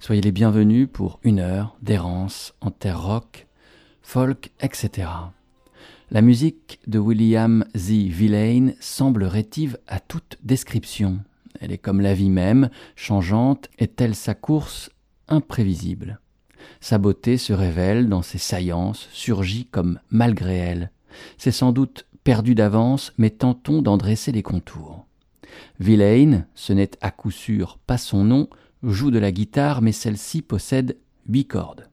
Soyez les bienvenus pour une heure d'errance en terre rock, folk, etc. La musique de William Z. Villain semble rétive à toute description. Elle est comme la vie même, changeante, et telle sa course, imprévisible. Sa beauté se révèle dans ses saillances, surgit comme malgré elle. C'est sans doute perdu d'avance, mais tentons d'en dresser les contours. Villain, ce n'est à coup sûr pas son nom, joue de la guitare, mais celle-ci possède huit cordes.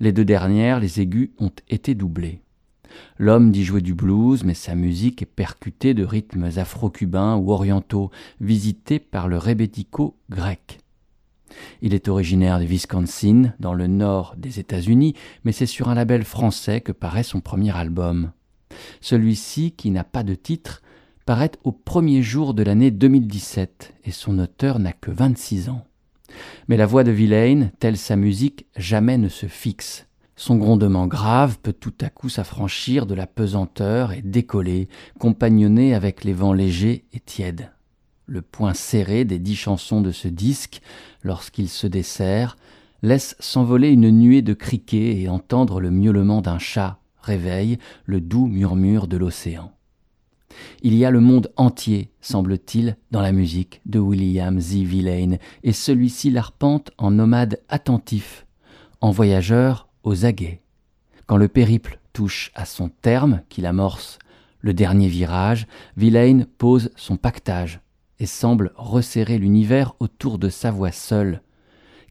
Les deux dernières, les aigus, ont été doublés. L'homme dit jouer du blues, mais sa musique est percutée de rythmes afro-cubains ou orientaux, visités par le rebético grec. Il est originaire de Wisconsin, dans le nord des États-Unis, mais c'est sur un label français que paraît son premier album. Celui-ci, qui n'a pas de titre, paraît au premier jour de l'année 2017 et son auteur n'a que 26 ans. Mais la voix de Villain, telle sa musique, jamais ne se fixe. Son grondement grave peut tout à coup s'affranchir de la pesanteur et décoller, compagnonné avec les vents légers et tièdes. Le point serré des dix chansons de ce disque, lorsqu'il se dessert, laisse s'envoler une nuée de criquets et entendre le miaulement d'un chat réveille le doux murmure de l'océan. Il y a le monde entier, semble-t-il, dans la musique de William Z. Villain, et celui-ci l'arpente en nomade attentif, en voyageur aux aguets. Quand le périple touche à son terme, qu'il amorce le dernier virage, Villain pose son pactage et semble resserrer l'univers autour de sa voix seule,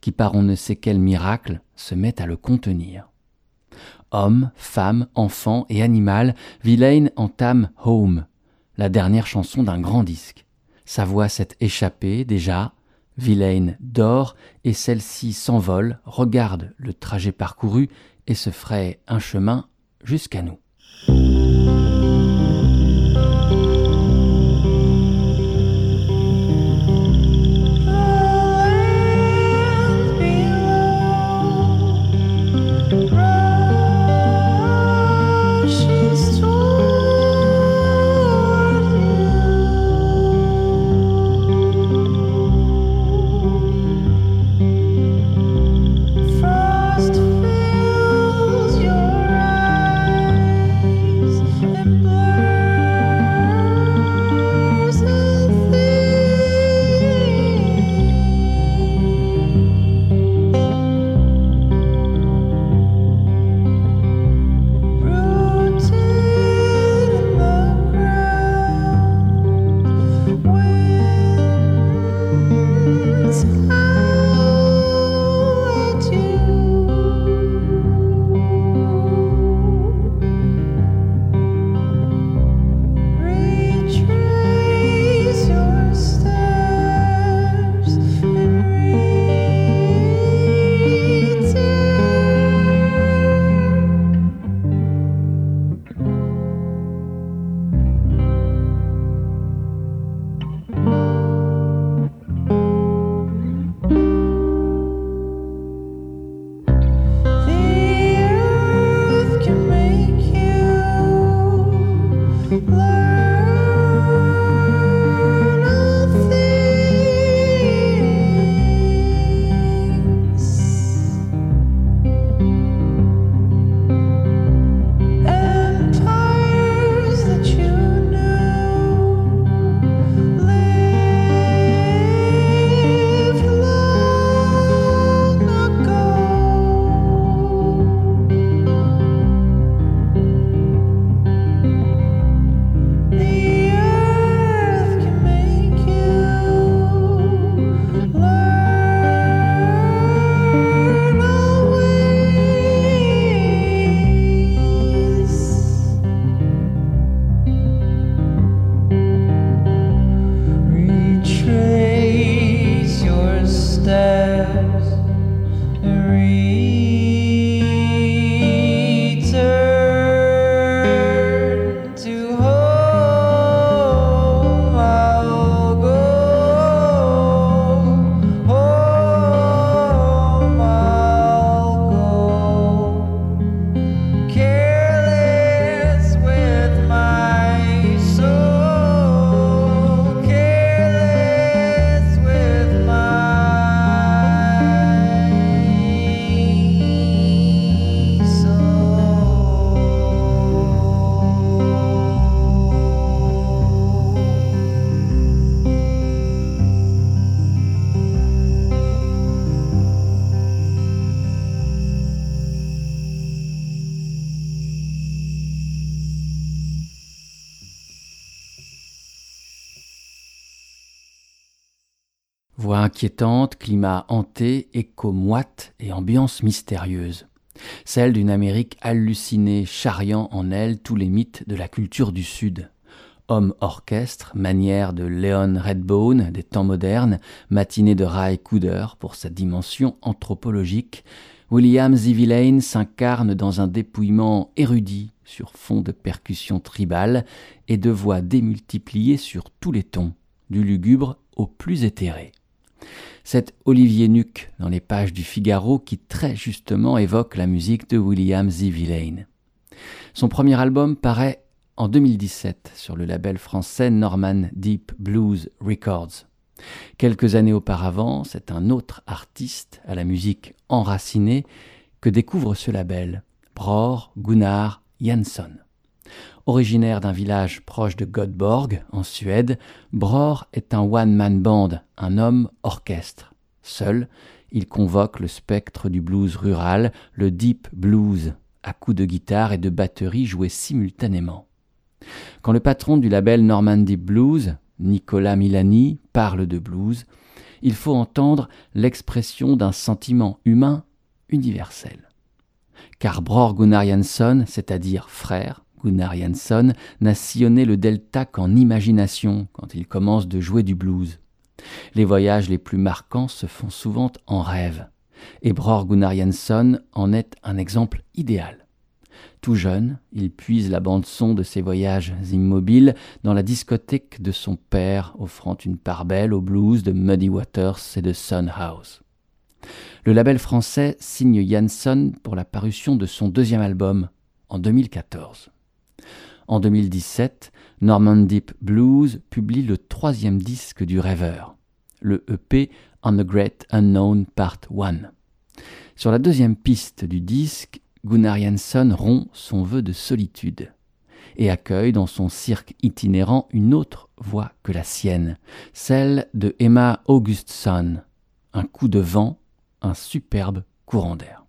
qui par on ne sait quel miracle se met à le contenir. Homme, femme, enfant et animal, Villain entame Home, la dernière chanson d'un grand disque. Sa voix s'est échappée déjà, Villain dort et celle-ci s'envole, regarde le trajet parcouru et se ferait un chemin jusqu'à nous. Inquiétante, climat hanté, écho moite et ambiance mystérieuse. Celle d'une Amérique hallucinée, charriant en elle tous les mythes de la culture du Sud. Homme orchestre, manière de Leon Redbone des temps modernes, matinée de Ray Cooder pour sa dimension anthropologique, William Zivillane s'incarne dans un dépouillement érudit sur fond de percussions tribales et de voix démultipliées sur tous les tons, du lugubre au plus éthéré. C'est Olivier Nuc dans les pages du Figaro qui très justement évoque la musique de William Z. Son premier album paraît en 2017 sur le label français Norman Deep Blues Records. Quelques années auparavant, c'est un autre artiste à la musique enracinée que découvre ce label, Bror Gunnar Jansson. Originaire d'un village proche de Göteborg, en Suède, Bror est un one-man band, un homme orchestre. Seul, il convoque le spectre du blues rural, le deep blues, à coups de guitare et de batterie joués simultanément. Quand le patron du label Norman Deep Blues, Nicolas Milani, parle de blues, il faut entendre l'expression d'un sentiment humain universel. Car Bror Gunnar Jansson, c'est-à-dire frère, Gunnar Jansson n'a sillonné le delta qu'en imagination quand il commence de jouer du blues. Les voyages les plus marquants se font souvent en rêve, et Bror Gunnar Jansson en est un exemple idéal. Tout jeune, il puise la bande-son de ses voyages immobiles dans la discothèque de son père, offrant une part belle au blues de Muddy Waters et de Sun House. Le label français signe Jansson pour la parution de son deuxième album en 2014. En 2017, Norman Deep Blues publie le troisième disque du rêveur, le EP On the Great Unknown Part 1. Sur la deuxième piste du disque, Gunnar Jansson rompt son vœu de solitude et accueille dans son cirque itinérant une autre voix que la sienne, celle de Emma Augustsson. Un coup de vent, un superbe courant d'air.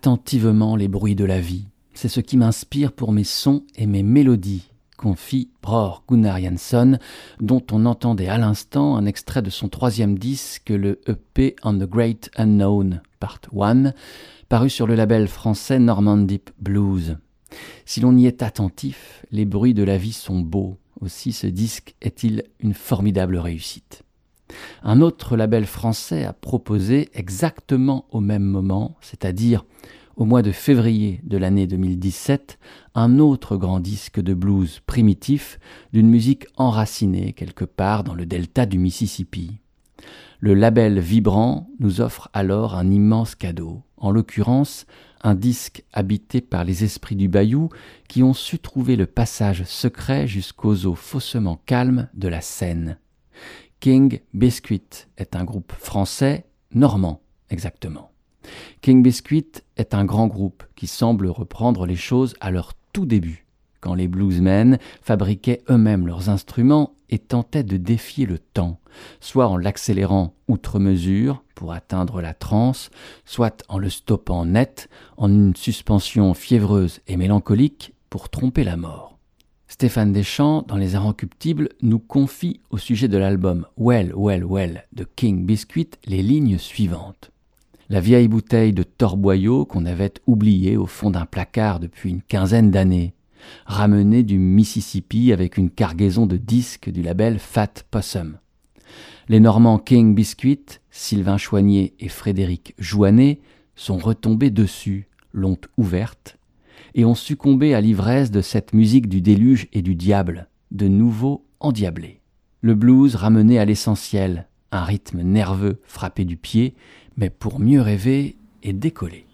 Attentivement les bruits de la vie. C'est ce qui m'inspire pour mes sons et mes mélodies, confie Bror Gunnar Jansson, dont on entendait à l'instant un extrait de son troisième disque, le EP On the Great Unknown, Part 1, paru sur le label français Norman Deep Blues. Si l'on y est attentif, les bruits de la vie sont beaux. Aussi ce disque est-il une formidable réussite. Un autre label français a proposé exactement au même moment, c'est-à-dire au mois de février de l'année 2017, un autre grand disque de blues primitif d'une musique enracinée quelque part dans le delta du Mississippi. Le label Vibrant nous offre alors un immense cadeau, en l'occurrence un disque habité par les esprits du bayou qui ont su trouver le passage secret jusqu'aux eaux faussement calmes de la Seine. King Biscuit est un groupe français, normand exactement. King Biscuit est un grand groupe qui semble reprendre les choses à leur tout début, quand les bluesmen fabriquaient eux-mêmes leurs instruments et tentaient de défier le temps, soit en l'accélérant outre mesure pour atteindre la transe, soit en le stoppant net en une suspension fiévreuse et mélancolique pour tromper la mort. Stéphane Deschamps, dans Les Inrecuptibles, nous confie au sujet de l'album Well, Well, Well de King Biscuit les lignes suivantes. La vieille bouteille de torboyau qu'on avait oubliée au fond d'un placard depuis une quinzaine d'années, ramenée du Mississippi avec une cargaison de disques du label Fat Possum. Les Normands King Biscuit, Sylvain Choignet et Frédéric Jouanet sont retombés dessus, l'ont ouverte, et ont succombé à l'ivresse de cette musique du déluge et du diable, de nouveau endiablée. Le blues ramené à l'essentiel, un rythme nerveux frappé du pied, mais pour mieux rêver et décoller.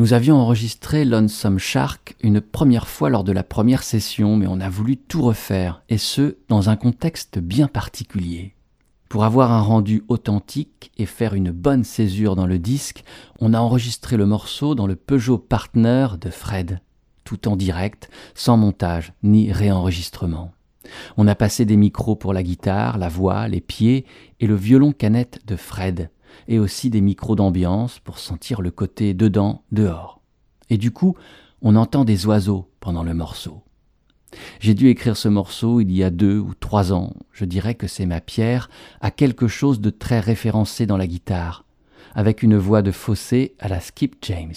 Nous avions enregistré Lonesome Shark une première fois lors de la première session, mais on a voulu tout refaire, et ce, dans un contexte bien particulier. Pour avoir un rendu authentique et faire une bonne césure dans le disque, on a enregistré le morceau dans le Peugeot Partner de Fred, tout en direct, sans montage ni réenregistrement. On a passé des micros pour la guitare, la voix, les pieds et le violon canette de Fred, et aussi des micros d'ambiance pour sentir le côté dedans, dehors. Et du coup, on entend des oiseaux pendant le morceau. J'ai dû écrire ce morceau il y a deux ou trois ans. Je dirais que c'est ma pierre à quelque chose de très référencé dans la guitare, avec une voix de fossé à la Skip James.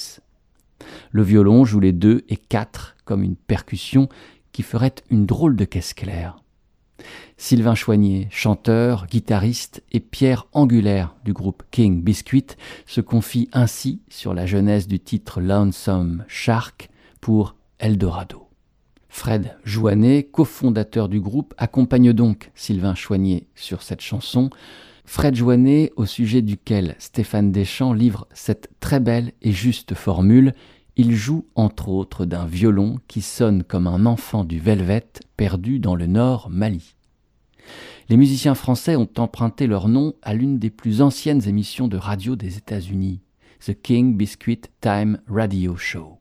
Le violon joue les deux et quatre comme une percussion qui ferait une drôle de caisse claire. Sylvain Choignet, chanteur, guitariste et pierre angulaire du groupe King Biscuit, se confie ainsi sur la genèse du titre Lonesome Shark pour Eldorado. Fred Joannet, cofondateur du groupe, accompagne donc Sylvain Choignet sur cette chanson. Fred Joannet, au sujet duquel Stéphane Deschamps livre cette très belle et juste formule il joue entre autres d'un violon qui sonne comme un enfant du Velvet perdu dans le nord Mali. Les musiciens français ont emprunté leur nom à l'une des plus anciennes émissions de radio des États-Unis, The King Biscuit Time Radio Show.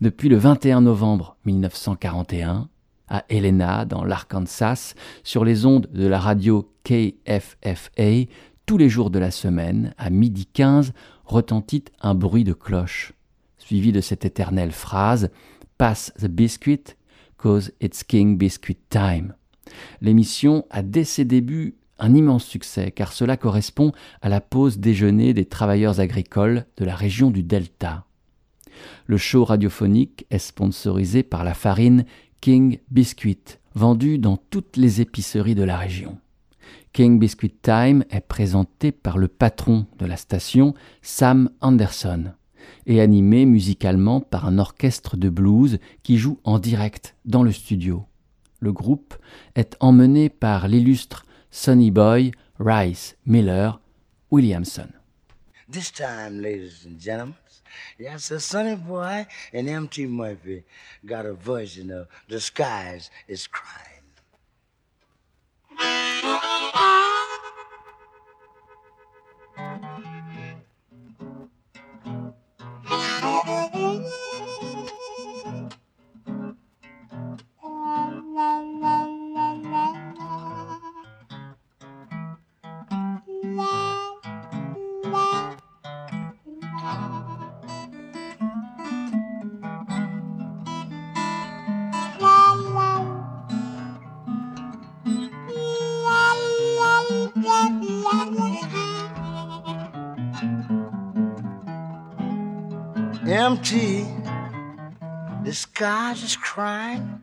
Depuis le 21 novembre 1941, à Helena, dans l'Arkansas, sur les ondes de la radio KFFA, tous les jours de la semaine, à midi 15, retentit un bruit de cloche suivi de cette éternelle phrase Pass the biscuit, cause it's King Biscuit Time. L'émission a dès ses débuts un immense succès car cela correspond à la pause déjeuner des travailleurs agricoles de la région du Delta. Le show radiophonique est sponsorisé par la farine King Biscuit, vendue dans toutes les épiceries de la région. King Biscuit Time est présenté par le patron de la station, Sam Anderson et animé musicalement par un orchestre de blues qui joue en direct dans le studio. Le groupe est emmené par l'illustre Sonny Boy Rice Miller Williamson. This time, ladies and gentlemen, yes, Sonny Boy and M.T. Murphy got a version of The is Crying. Crying.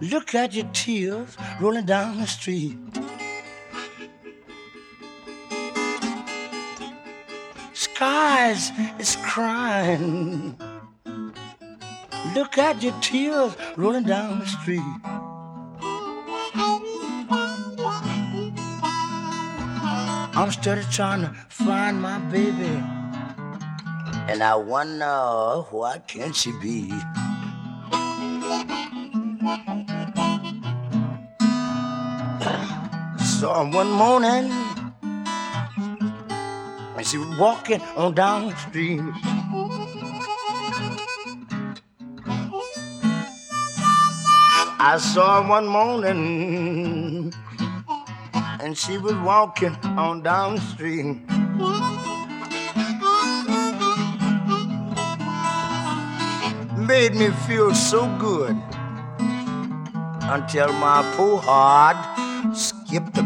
Look at your tears rolling down the street. Skies is crying. Look at your tears rolling down the street. I'm still trying to find my baby. And I wonder what can she be? Saw her one morning and she was walking on down the street. I saw her one morning and she was walking on down the street. Made me feel so good until my poor heart skipped a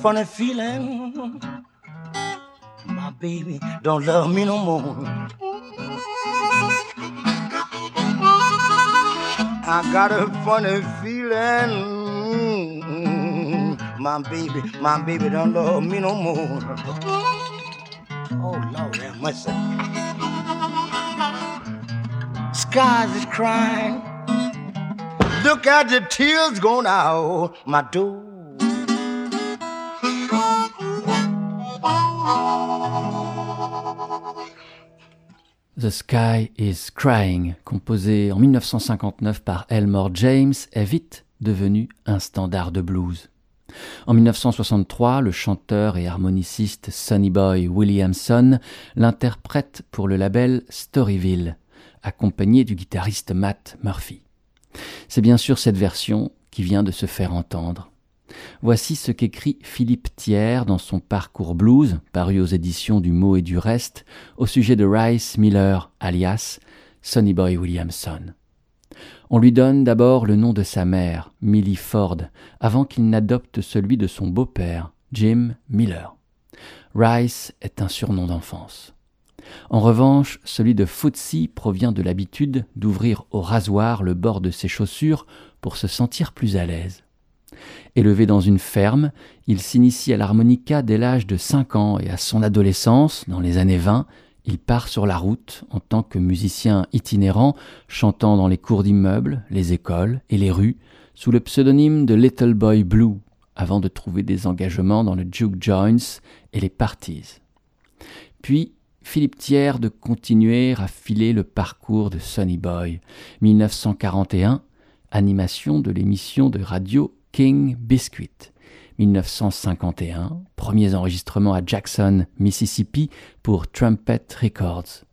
funny feeling my baby don't love me no more. I got a funny feeling my baby, my baby don't love me no more. Oh Lord have. Skies is crying. Look at the tears going out my door. The Sky is Crying, composé en 1959 par Elmore James, est vite devenu un standard de blues. En 1963, le chanteur et harmoniciste Sonny Boy Williamson l'interprète pour le label Storyville, accompagné du guitariste Matt Murphy. C'est bien sûr cette version qui vient de se faire entendre. Voici ce qu'écrit Philippe Thiers dans son Parcours blues, paru aux éditions du Mot et du Reste, au sujet de Rice Miller, alias Sonny Boy Williamson. On lui donne d'abord le nom de sa mère, Millie Ford, avant qu'il n'adopte celui de son beau-père, Jim Miller. Rice est un surnom d'enfance. En revanche, celui de Footsie provient de l'habitude d'ouvrir au rasoir le bord de ses chaussures pour se sentir plus à l'aise. Élevé dans une ferme, il s'initie à l'harmonica dès l'âge de 5 ans et à son adolescence, dans les années 20, il part sur la route en tant que musicien itinérant, chantant dans les cours d'immeubles, les écoles et les rues, sous le pseudonyme de Little Boy Blue, avant de trouver des engagements dans le Juke Joints et les Parties. Puis, Philippe Thiers de continuer à filer le parcours de Sonny Boy. 1941, animation de l'émission de radio King Biscuit. 1951, premiers enregistrements à Jackson, Mississippi pour Trumpet Records.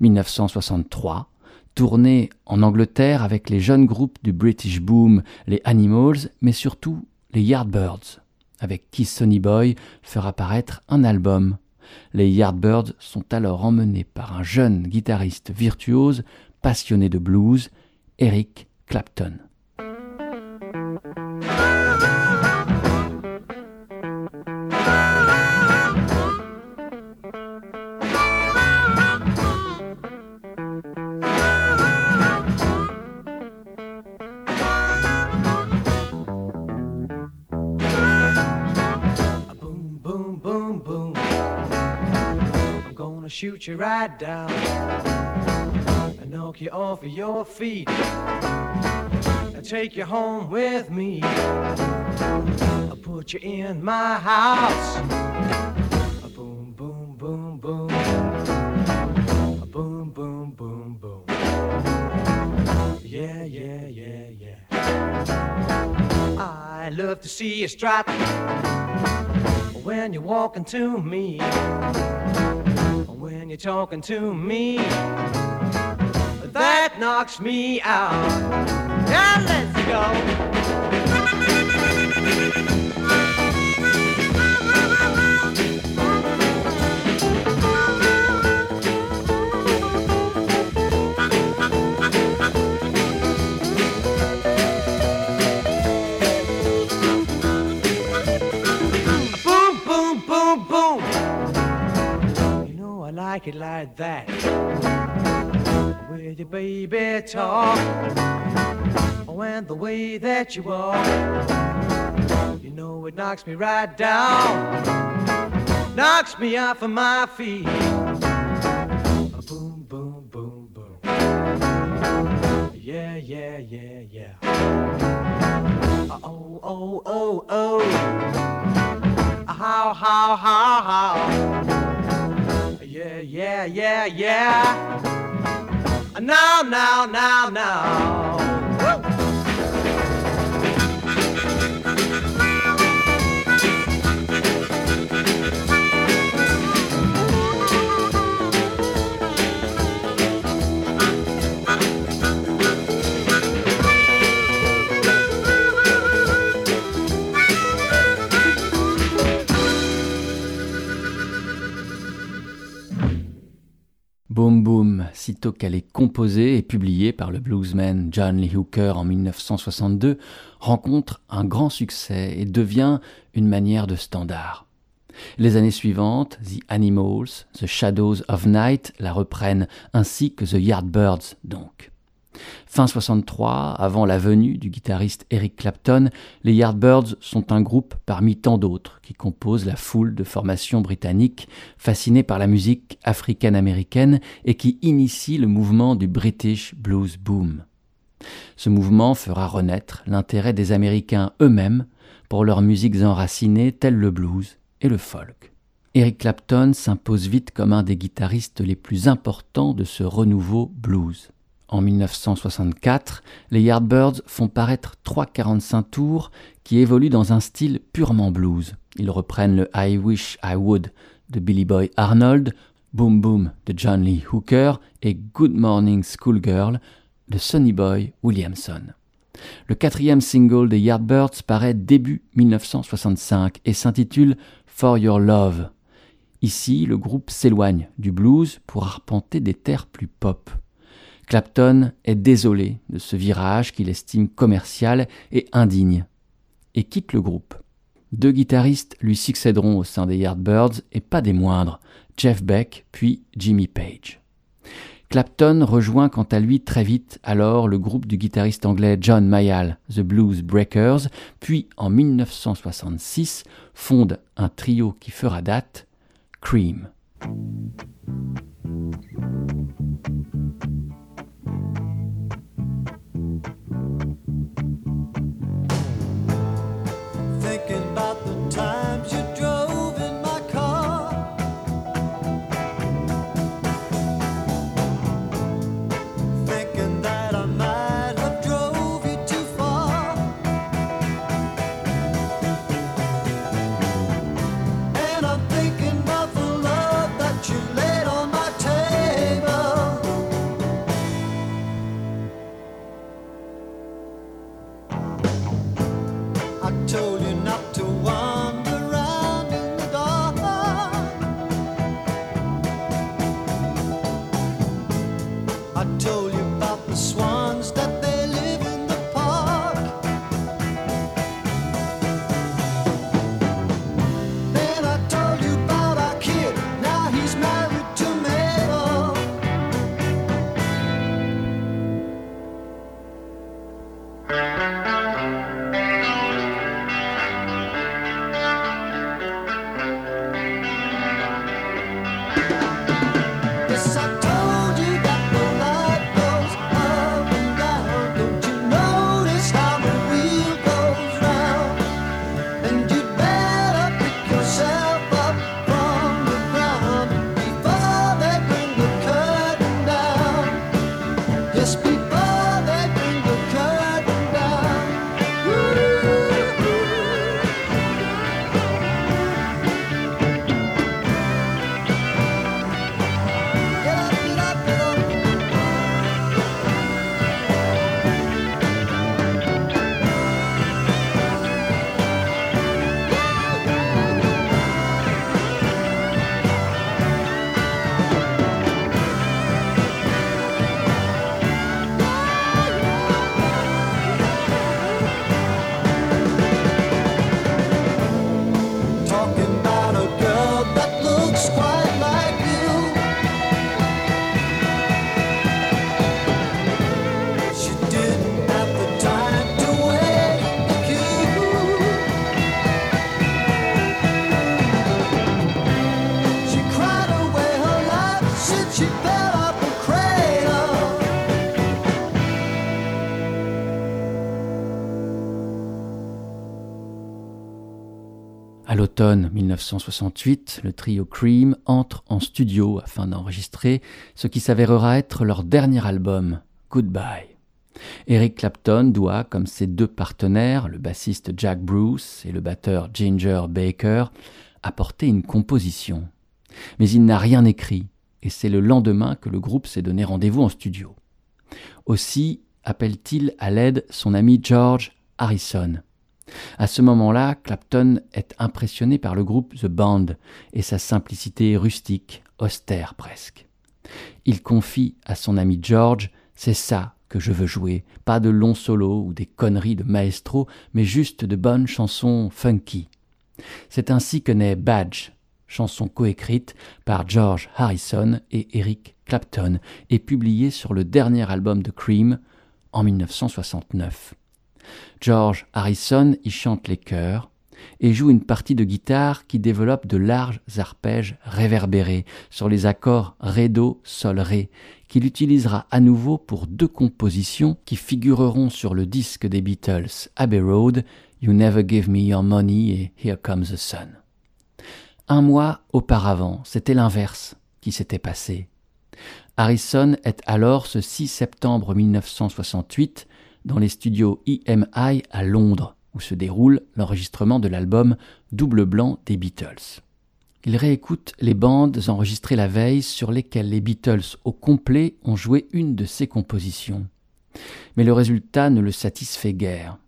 1963, tournée en Angleterre avec les jeunes groupes du British Boom, les Animals, mais surtout les Yardbirds, avec qui Sonny Boy fera paraître un album. Les Yardbirds sont alors emmenés par un jeune guitariste virtuose, passionné de blues, Eric Clapton. You right down and knock you off of your feet and take you home with me. I'll put you in my house. A boom, boom, boom, boom. A boom, boom, boom, boom. Yeah, yeah, yeah, yeah. I love to see you strut when you're walking to me you're talking to me. That knocks me out. Now let's go. Like it like that. With your baby talk, and the way that you walk, you know it knocks me right down, knocks me off of my feet. Boom, boom, boom, boom. Yeah, yeah, yeah, yeah. Oh, oh, oh, oh. How, how, how, how yeah, yeah, yeah. Now, now, now, now. Qu'elle est composée et publiée par le bluesman John Lee Hooker en 1962, rencontre un grand succès et devient une manière de standard. Les années suivantes, The Animals, The Shadows of Night la reprennent, ainsi que The Yardbirds donc. Fin 63, avant la venue du guitariste Eric Clapton, les Yardbirds sont un groupe parmi tant d'autres qui composent la foule de formations britanniques fascinées par la musique africaine-américaine et qui initient le mouvement du British Blues Boom. Ce mouvement fera renaître l'intérêt des Américains eux-mêmes pour leurs musiques enracinées telles le blues et le folk. Eric Clapton s'impose vite comme un des guitaristes les plus importants de ce renouveau blues. En 1964, les Yardbirds font paraître trois 45 tours qui évoluent dans un style purement blues. Ils reprennent le I Wish I Would de Billy Boy Arnold, Boom Boom de John Lee Hooker et Good Morning Schoolgirl de Sonny Boy Williamson. Le quatrième single des Yardbirds paraît début 1965 et s'intitule For Your Love. Ici, le groupe s'éloigne du blues pour arpenter des terres plus pop. Clapton est désolé de ce virage qu'il estime commercial et indigne, et quitte le groupe. Deux guitaristes lui succéderont au sein des Yardbirds, et pas des moindres, Jeff Beck puis Jimmy Page. Clapton rejoint quant à lui très vite alors le groupe du guitariste anglais John Mayall, The Blues Breakers, puis en 1966 fonde un trio qui fera date, Cream. L'automne 1968, le trio Cream entre en studio afin d'enregistrer ce qui s'avérera être leur dernier album, Goodbye. Eric Clapton doit, comme ses deux partenaires, le bassiste Jack Bruce et le batteur Ginger Baker, apporter une composition. Mais il n'a rien écrit, et c'est le lendemain que le groupe s'est donné rendez-vous en studio. Aussi appelle-t-il à l'aide son ami George Harrison. À ce moment-là, Clapton est impressionné par le groupe The Band et sa simplicité rustique, austère presque. Il confie à son ami George C'est ça que je veux jouer, pas de longs solos ou des conneries de maestro, mais juste de bonnes chansons funky. C'est ainsi que naît Badge, chanson coécrite par George Harrison et Eric Clapton et publiée sur le dernier album de Cream en 1969. George Harrison y chante les chœurs et joue une partie de guitare qui développe de larges arpèges réverbérés sur les accords Ré, Do, Sol, Ré, qu'il utilisera à nouveau pour deux compositions qui figureront sur le disque des Beatles Abbey Road, You Never Give Me Your Money et Here Comes the Sun. Un mois auparavant, c'était l'inverse qui s'était passé. Harrison est alors ce 6 septembre 1968 dans les studios EMI à Londres, où se déroule l'enregistrement de l'album Double Blanc des Beatles. Il réécoute les bandes enregistrées la veille sur lesquelles les Beatles au complet ont joué une de ses compositions. Mais le résultat ne le satisfait guère.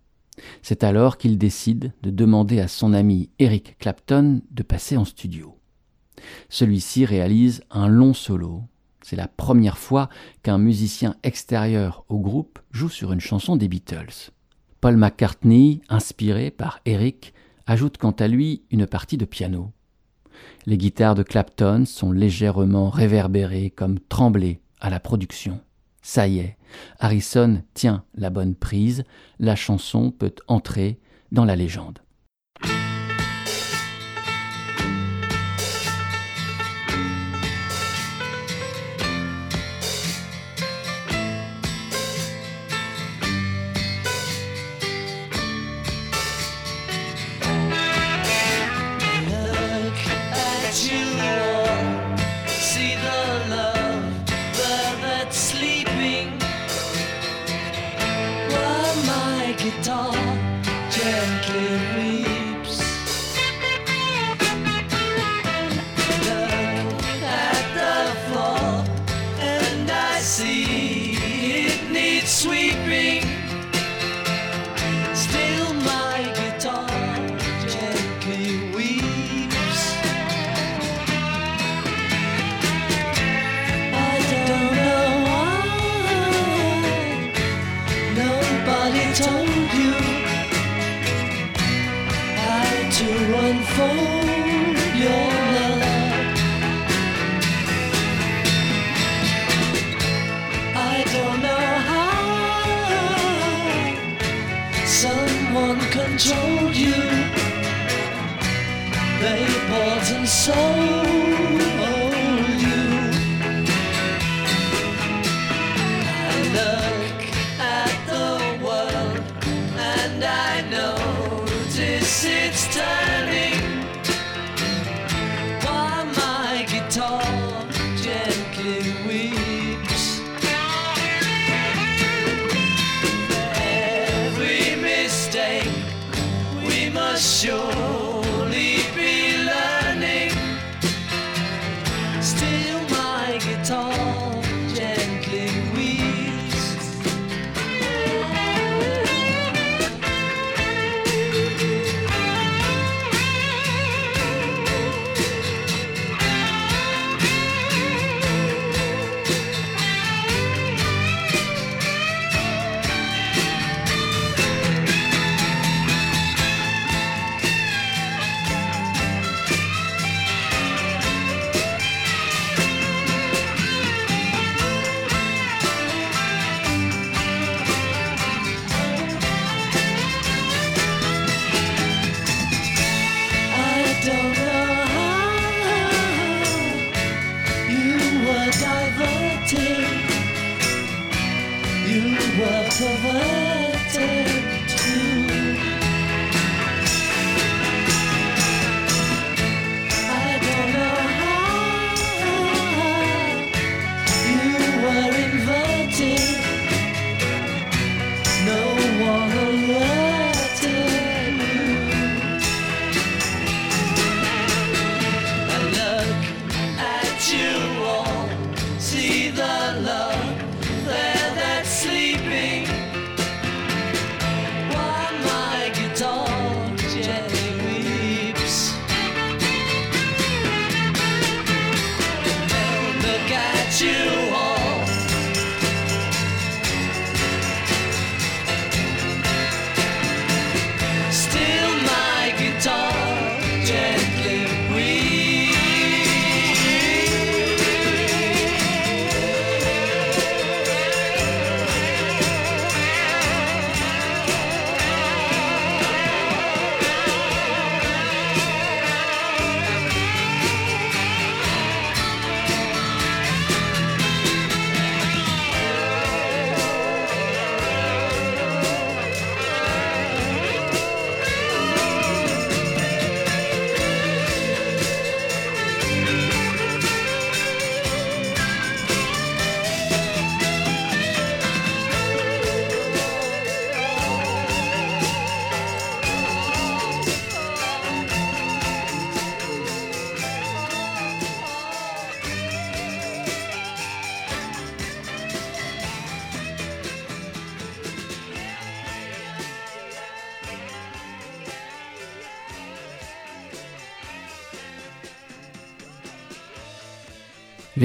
C'est alors qu'il décide de demander à son ami Eric Clapton de passer en studio. Celui-ci réalise un long solo. C'est la première fois qu'un musicien extérieur au groupe joue sur une chanson des Beatles. Paul McCartney, inspiré par Eric, ajoute quant à lui une partie de piano. Les guitares de Clapton sont légèrement réverbérées comme tremblées à la production. Ça y est, Harrison tient la bonne prise, la chanson peut entrer dans la légende. guitar gently read.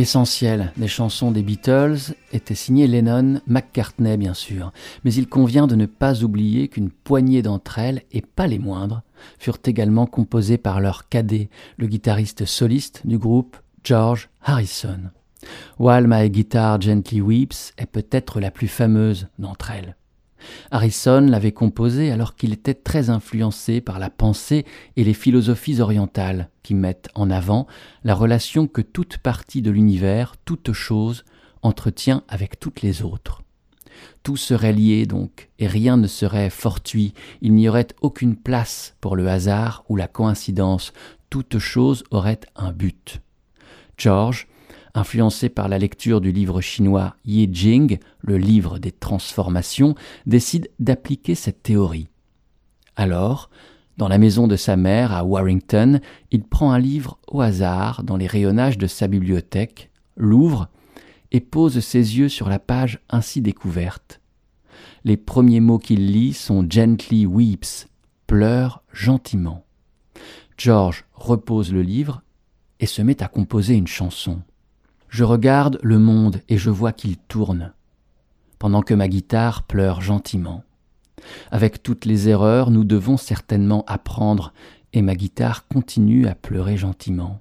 L'essentiel des chansons des Beatles était signé Lennon, McCartney bien sûr, mais il convient de ne pas oublier qu'une poignée d'entre elles, et pas les moindres, furent également composées par leur cadet, le guitariste soliste du groupe George Harrison. While My Guitar Gently Weeps est peut-être la plus fameuse d'entre elles. Harrison l'avait composé alors qu'il était très influencé par la pensée et les philosophies orientales qui mettent en avant la relation que toute partie de l'univers, toute chose, entretient avec toutes les autres. Tout serait lié donc, et rien ne serait fortuit, il n'y aurait aucune place pour le hasard ou la coïncidence, toute chose aurait un but. George influencé par la lecture du livre chinois Yi Jing, le livre des transformations, décide d'appliquer cette théorie. Alors, dans la maison de sa mère à Warrington, il prend un livre au hasard dans les rayonnages de sa bibliothèque, l'ouvre et pose ses yeux sur la page ainsi découverte. Les premiers mots qu'il lit sont Gently weeps, pleure gentiment. George repose le livre et se met à composer une chanson. Je regarde le monde et je vois qu'il tourne, pendant que ma guitare pleure gentiment. Avec toutes les erreurs, nous devons certainement apprendre, et ma guitare continue à pleurer gentiment.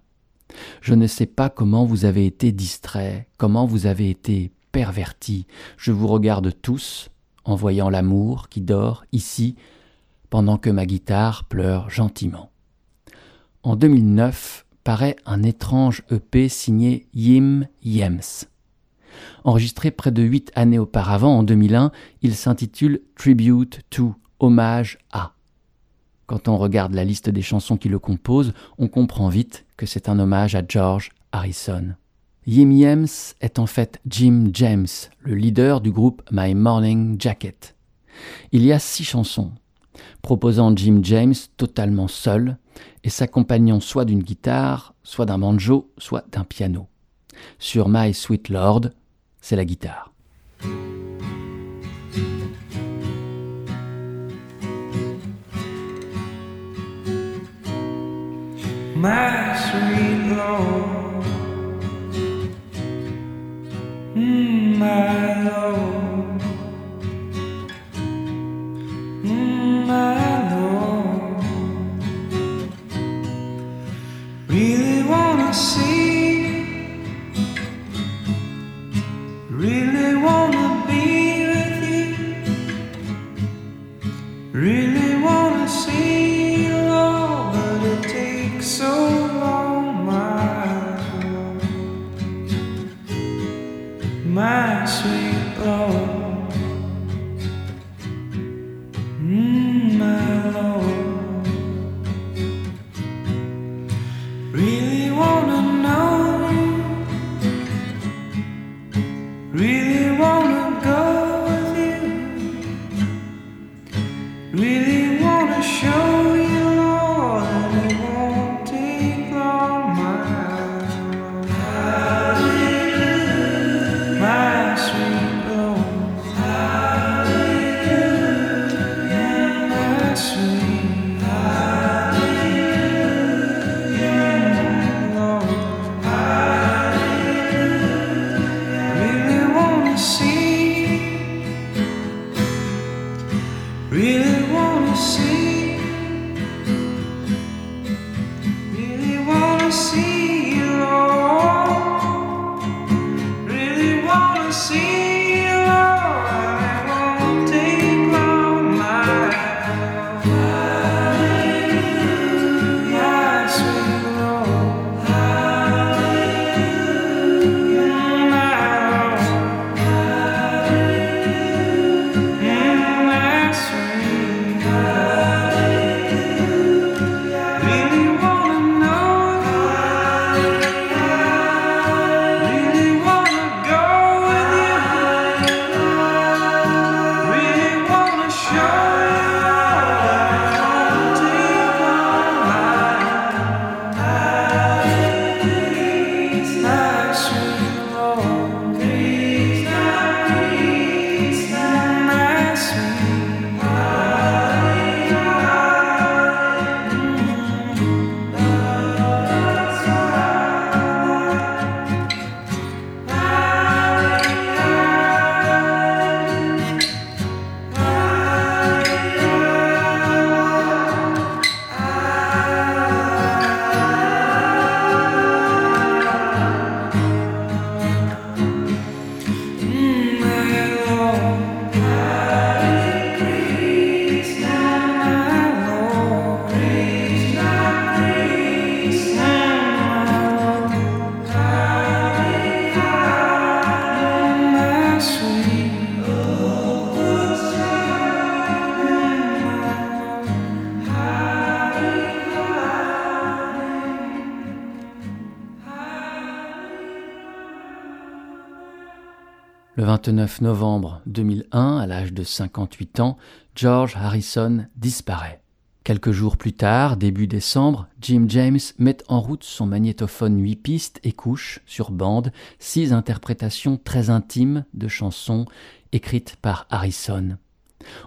Je ne sais pas comment vous avez été distraits, comment vous avez été pervertis. Je vous regarde tous, en voyant l'amour qui dort ici, pendant que ma guitare pleure gentiment. En 2009, paraît un étrange EP signé Yim Yems. Enregistré près de huit années auparavant, en 2001, il s'intitule Tribute to, hommage à. Quand on regarde la liste des chansons qui le composent, on comprend vite que c'est un hommage à George Harrison. Yim Yems est en fait Jim James, le leader du groupe My Morning Jacket. Il y a six chansons, proposant Jim James totalement seul, et s'accompagnant soit d'une guitare, soit d'un banjo, soit d'un piano. Sur My Sweet Lord, c'est la guitare. Mm, Really wanna see, really wanna 29 novembre 2001, à l'âge de 58 ans, George Harrison disparaît. Quelques jours plus tard, début décembre, Jim James met en route son magnétophone 8 pistes et couche, sur bande, six interprétations très intimes de chansons écrites par Harrison.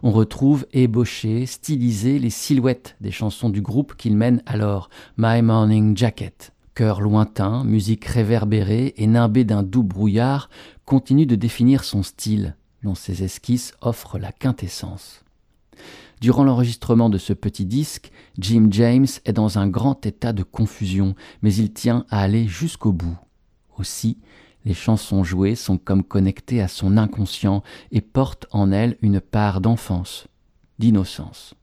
On retrouve ébauchées, stylisées les silhouettes des chansons du groupe qu'il mène alors, My Morning Jacket. Chœur lointain, musique réverbérée et nimbée d'un doux brouillard, continue de définir son style, dont ses esquisses offrent la quintessence. Durant l'enregistrement de ce petit disque, Jim James est dans un grand état de confusion, mais il tient à aller jusqu'au bout. Aussi, les chansons jouées sont comme connectées à son inconscient et portent en elles une part d'enfance, d'innocence.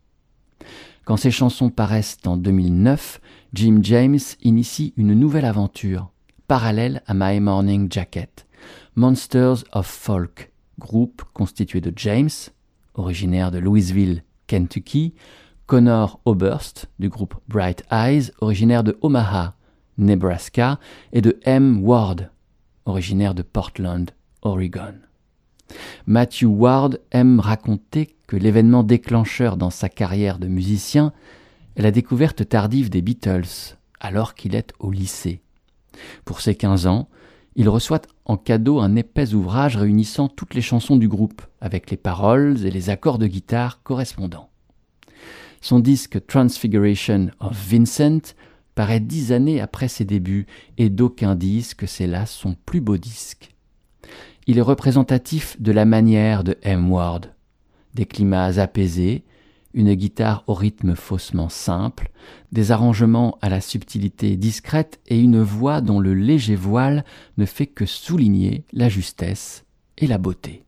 Quand ces chansons paraissent en 2009, Jim James initie une nouvelle aventure, parallèle à My Morning Jacket, Monsters of Folk, groupe constitué de James, originaire de Louisville, Kentucky, Connor Oberst du groupe Bright Eyes, originaire de Omaha, Nebraska, et de M. Ward, originaire de Portland, Oregon. Matthew Ward aime raconter que l'événement déclencheur dans sa carrière de musicien est la découverte tardive des Beatles, alors qu'il est au lycée. Pour ses 15 ans, il reçoit en cadeau un épais ouvrage réunissant toutes les chansons du groupe, avec les paroles et les accords de guitare correspondants. Son disque Transfiguration of Vincent paraît dix années après ses débuts, et d'aucuns disent que c'est là son plus beau disque. Il est représentatif de la manière de M. Ward, des climats apaisés, une guitare au rythme faussement simple, des arrangements à la subtilité discrète et une voix dont le léger voile ne fait que souligner la justesse et la beauté.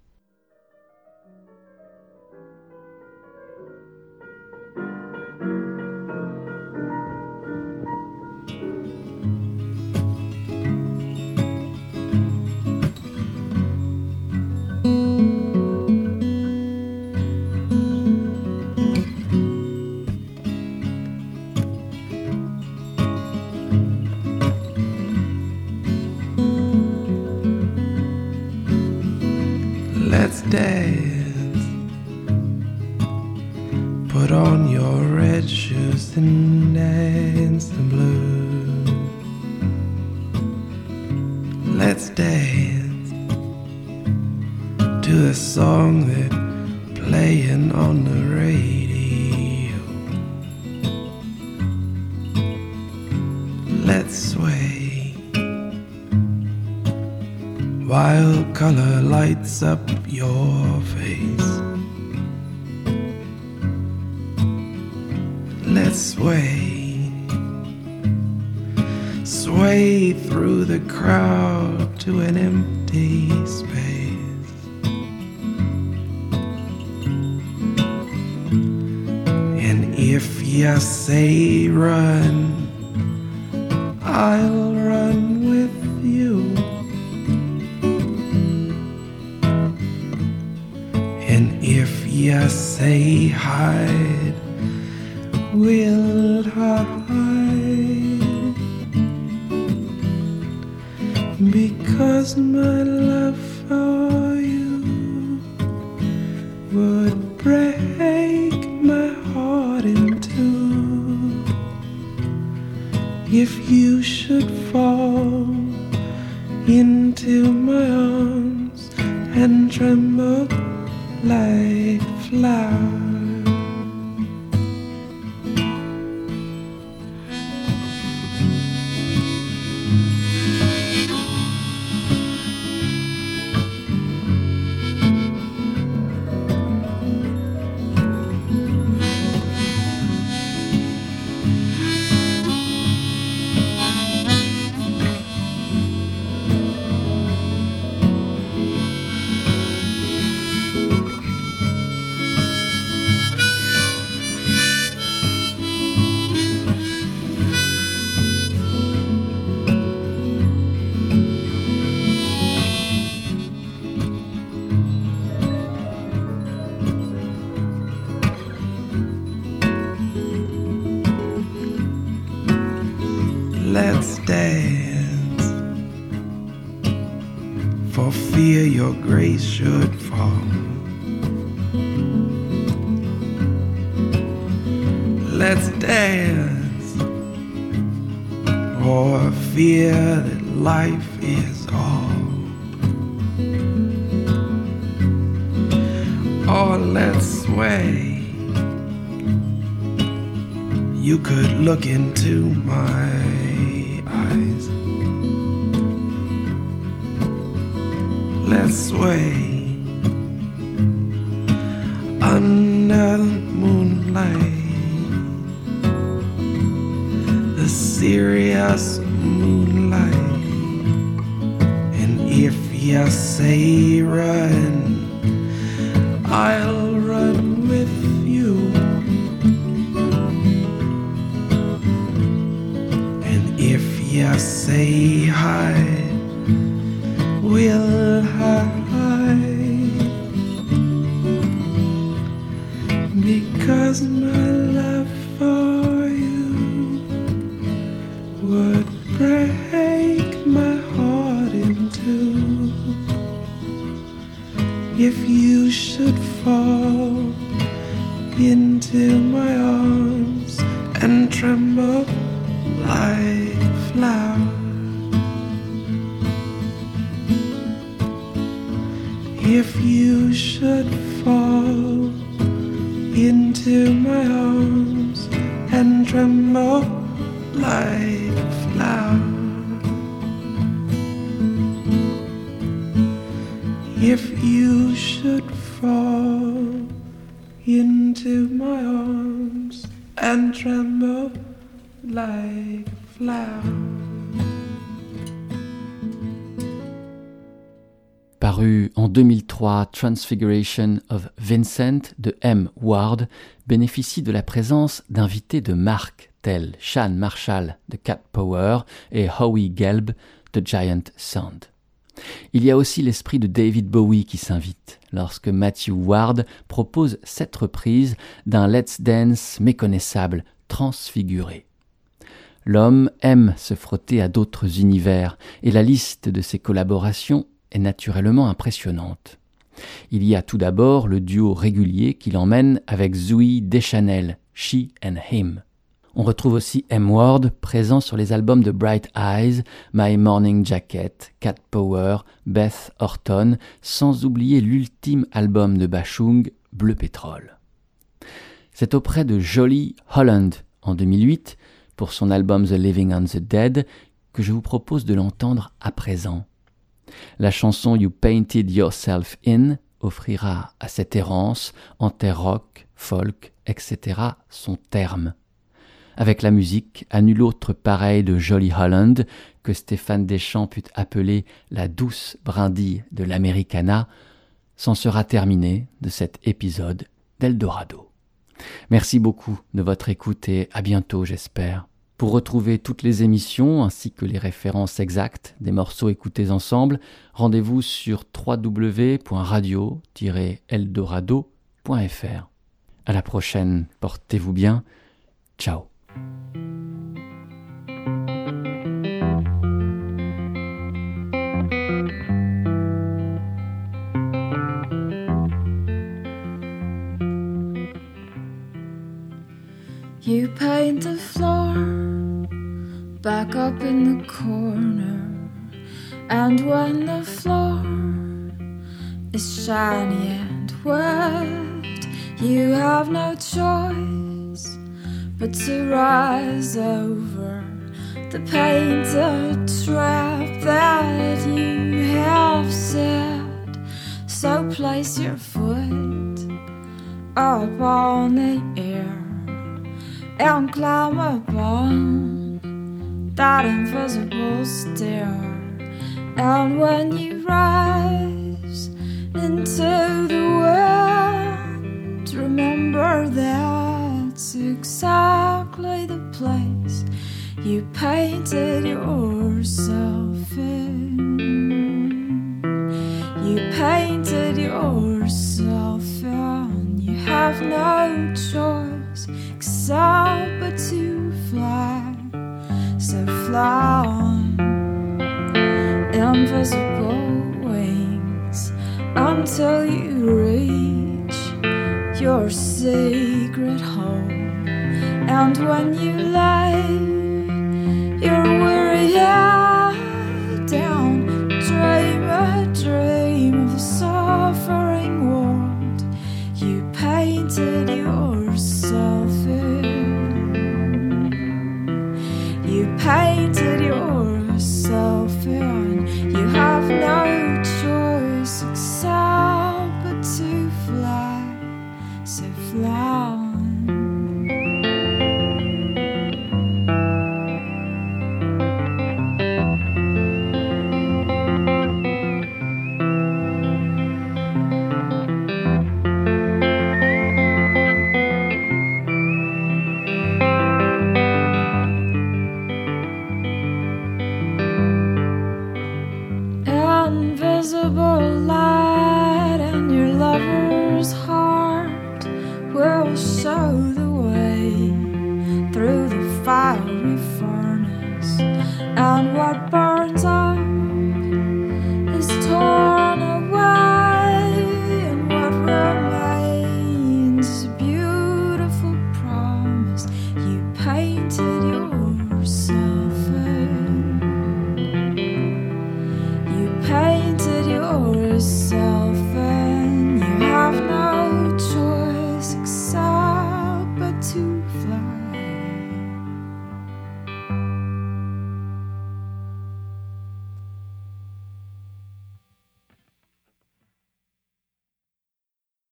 To a song that playing on the radio. Let's sway while color lights up your face. Let's sway, sway through the crowd to an empty space. If you say run, I'll run with you. And if you say hide, we'll hide. Transfiguration of Vincent de M. Ward bénéficie de la présence d'invités de marque tels Sean Marshall de Cat Power et Howie Gelb de Giant Sound. Il y a aussi l'esprit de David Bowie qui s'invite lorsque Matthew Ward propose cette reprise d'un Let's Dance méconnaissable, transfiguré. L'homme aime se frotter à d'autres univers et la liste de ses collaborations est naturellement impressionnante. Il y a tout d'abord le duo régulier qui l'emmène avec Zooey Deschanel, She and Him. On retrouve aussi M. Ward présent sur les albums de Bright Eyes, My Morning Jacket, Cat Power, Beth Orton, sans oublier l'ultime album de Bachung, Bleu Pétrole. C'est auprès de Jolie Holland en 2008, pour son album The Living on the Dead, que je vous propose de l'entendre à présent. La chanson You Painted Yourself In offrira à cette errance, en terre rock, folk, etc., son terme. Avec la musique, à nul autre pareil de Jolly Holland, que Stéphane Deschamps put appeler la douce brindille de l'Americana, s'en sera terminé de cet épisode d'Eldorado. Merci beaucoup de votre écoute et à bientôt, j'espère. Pour retrouver toutes les émissions ainsi que les références exactes des morceaux écoutés ensemble, rendez-vous sur www.radio-eldorado.fr. À la prochaine, portez-vous bien. Ciao. Back up in the corner, and when the floor is shiny and wet, you have no choice but to rise over the painted trap that you have set. So place your foot up on the air and climb upon that invisible stair. And when you rise into the world, remember that's exactly the place you painted yourself in. You painted yourself in. You have no choice except but to fly is a flower. Invisible wings until you reach your sacred home. And when you lie, you're